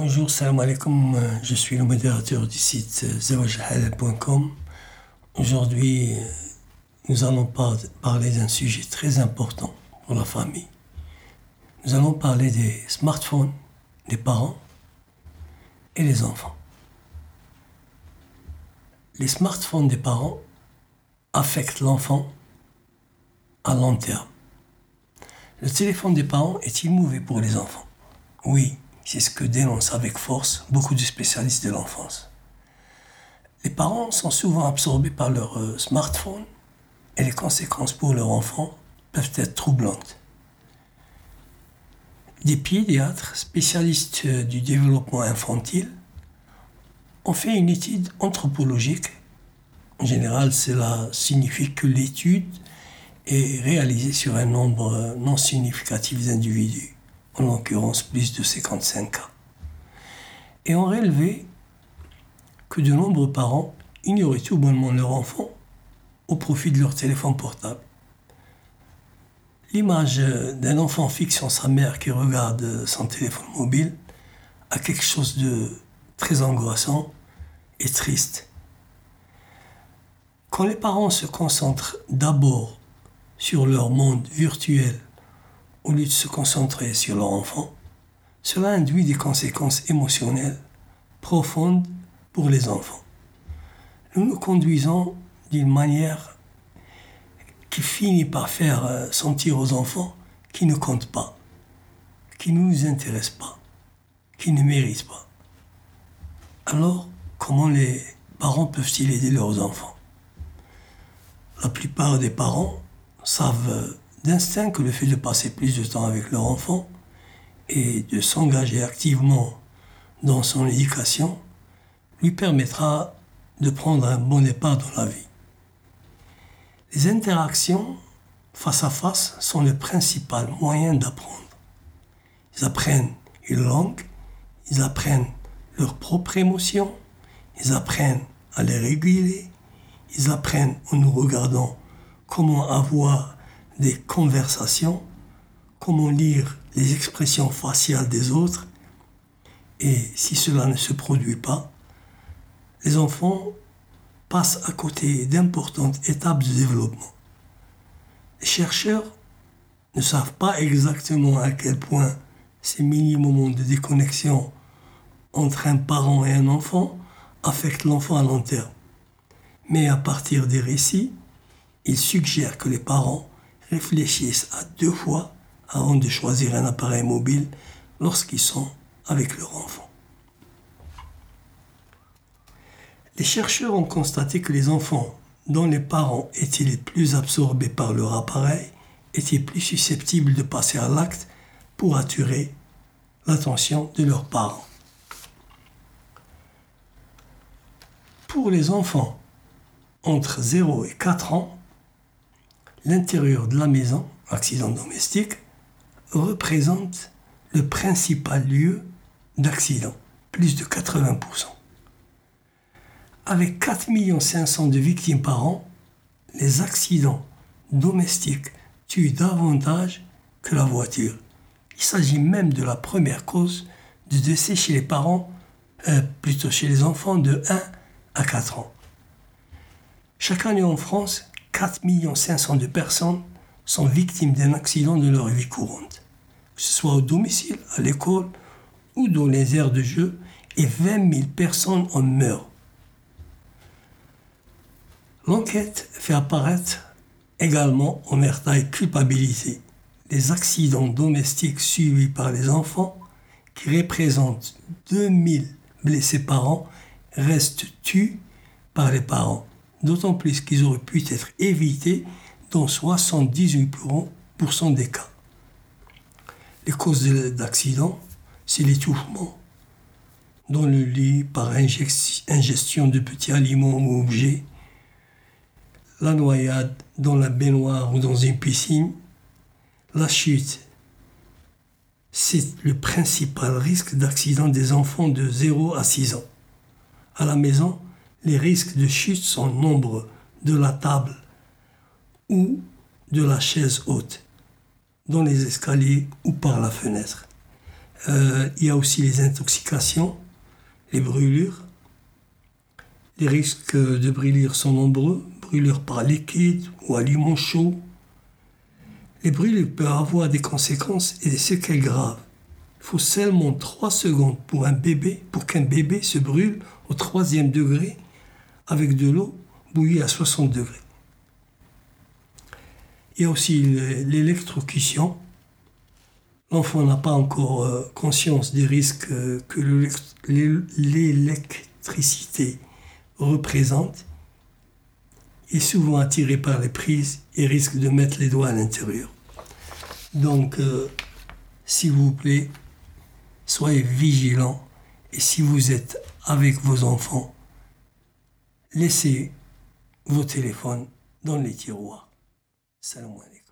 Bonjour, salam alaikum. Je suis le modérateur du site zawajhalal.com. Aujourd'hui, nous allons parler d'un sujet très important pour la famille. Nous allons parler des smartphones des parents et les enfants. Les smartphones des parents affectent l'enfant à long terme. Le téléphone des parents est-il mauvais pour les enfants? Oui, c'est ce que dénoncent avec force beaucoup de spécialistes de l'enfance. Les parents sont souvent absorbés par leur euh, smartphone et les conséquences pour leur enfant peuvent être troublantes. Des pédiatres spécialistes euh, du développement infantile ont fait une étude anthropologique. En général, cela signifie que l'étude est réalisée sur un nombre euh, non significatif d'individus, en l'occurrence plus de 55 cas, et ont relevé que de nombreux parents ignoraient tout bonnement leur enfant au profit de leur téléphone portable. L'image d'un enfant fixant sa mère qui regarde son téléphone mobile a quelque chose de très angoissant et triste. Quand les parents se concentrent d'abord sur leur monde virtuel au lieu de se concentrer sur leur enfant, cela induit des conséquences émotionnelles profondes pour les enfants. Nous nous conduisons d'une manière qui finit par faire euh, sentir aux enfants qu'ils ne comptent pas, qui ne nous intéressent pas, qui ne méritent pas. Alors, comment les parents peuvent-ils aider leurs enfants? La plupart des parents savent euh, d'instinct que le fait de passer plus de temps avec leur enfant et de s'engager activement dans son éducation lui permettra de prendre un bon départ dans la vie. Les interactions face à face sont le principal moyen d'apprendre. Ils apprennent une langue, ils apprennent leurs propres émotions, ils apprennent à les réguler, ils apprennent en nous regardant comment avoir des conversations, comment lire les expressions faciales des autres. Et si cela ne se produit pas, les enfants passent à côté d'importantes étapes de développement. Les chercheurs ne savent pas exactement à quel point ces mini-moments de déconnexion entre un parent et un enfant affectent l'enfant à long terme. Mais à partir des récits, ils suggèrent que les parents réfléchissent à deux fois avant de choisir un appareil mobile lorsqu'ils sont avec leur enfant. Les chercheurs ont constaté que les enfants dont les parents étaient les plus absorbés par leur appareil étaient plus susceptibles de passer à l'acte pour attirer l'attention de leurs parents. Pour les enfants entre 0 et 4 ans, l'intérieur de la maison, accident domestique, représente le principal lieu d'accident, plus de 80% avec 4 500 de victimes par an, les accidents domestiques tuent davantage que la voiture. Il s'agit même de la première cause de décès chez les parents, euh, plutôt chez les enfants de 1 à 4 ans. Chaque année en France, 4 500 de personnes sont victimes d'un accident de leur vie courante, que ce soit au domicile, à l'école ou dans les aires de jeu, et 20 000 personnes en meurent. L'enquête fait apparaître également omerta et culpabilité les accidents domestiques suivis par les enfants, qui représentent 2000 blessés par an, restent tués par les parents, d'autant plus qu'ils auraient pu être évités dans 78% des cas. Les causes d'accidents, c'est l'étouffement dans le lit par ingestion de petits aliments ou objets, la noyade dans la baignoire ou dans une piscine, la chute, c'est le principal risque d'accident des enfants de 0 à 6 ans. À la maison, les risques de chute sont nombreux de la table ou de la chaise haute, dans les escaliers ou par la fenêtre. Euh, il y a aussi les intoxications, les brûlures. Les risques de brûlure sont nombreux, brûlures par liquide ou aliments chauds. Les brûlures peuvent avoir des conséquences et des séquelles graves. Il faut seulement 3 secondes pour un bébé, pour qu'un bébé se brûle au troisième degré avec de l'eau bouillie à 60 degrés. Il y a aussi l'électrocution. L'enfant n'a pas encore euh, conscience des risques euh, que l'électricité représente. Il est souvent attiré par les prises et risque de mettre les doigts à l'intérieur. Donc, euh, s'il vous plaît, soyez vigilants et si vous êtes avec vos enfants, laissez vos téléphones dans les tiroirs. Salam alaikum.